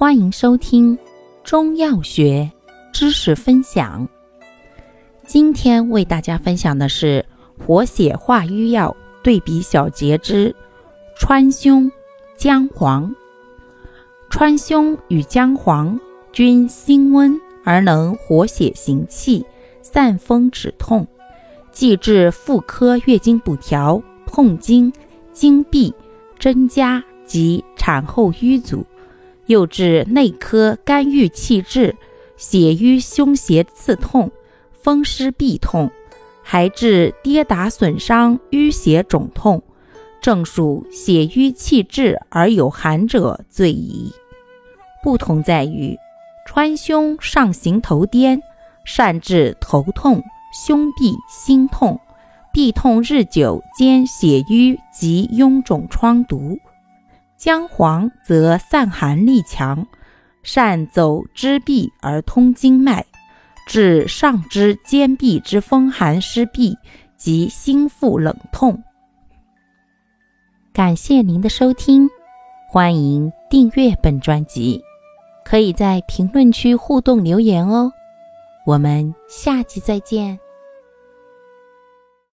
欢迎收听中药学知识分享。今天为大家分享的是活血化瘀药对比小结之川芎、姜黄。川芎与姜黄均辛温，而能活血行气、散风止痛，既治妇科月经不调、痛经、经闭、针枷及产后瘀阻，又治内科肝郁气滞、血瘀胸胁刺痛、风湿痹痛，还治跌打损伤、淤血肿痛，正属血瘀气滞而有寒者最宜。不同在于，川芎上行头颠，善治头痛、胸痹、心痛、痹痛日久兼血瘀及臃肿疮毒；姜黄则散寒力强，善走肢痹而通经脉，治上肢肩臂之风寒湿痹及心腹冷痛。感谢您的收听，欢迎订阅本专辑。可以在评论区互动留言哦，我们下期再见。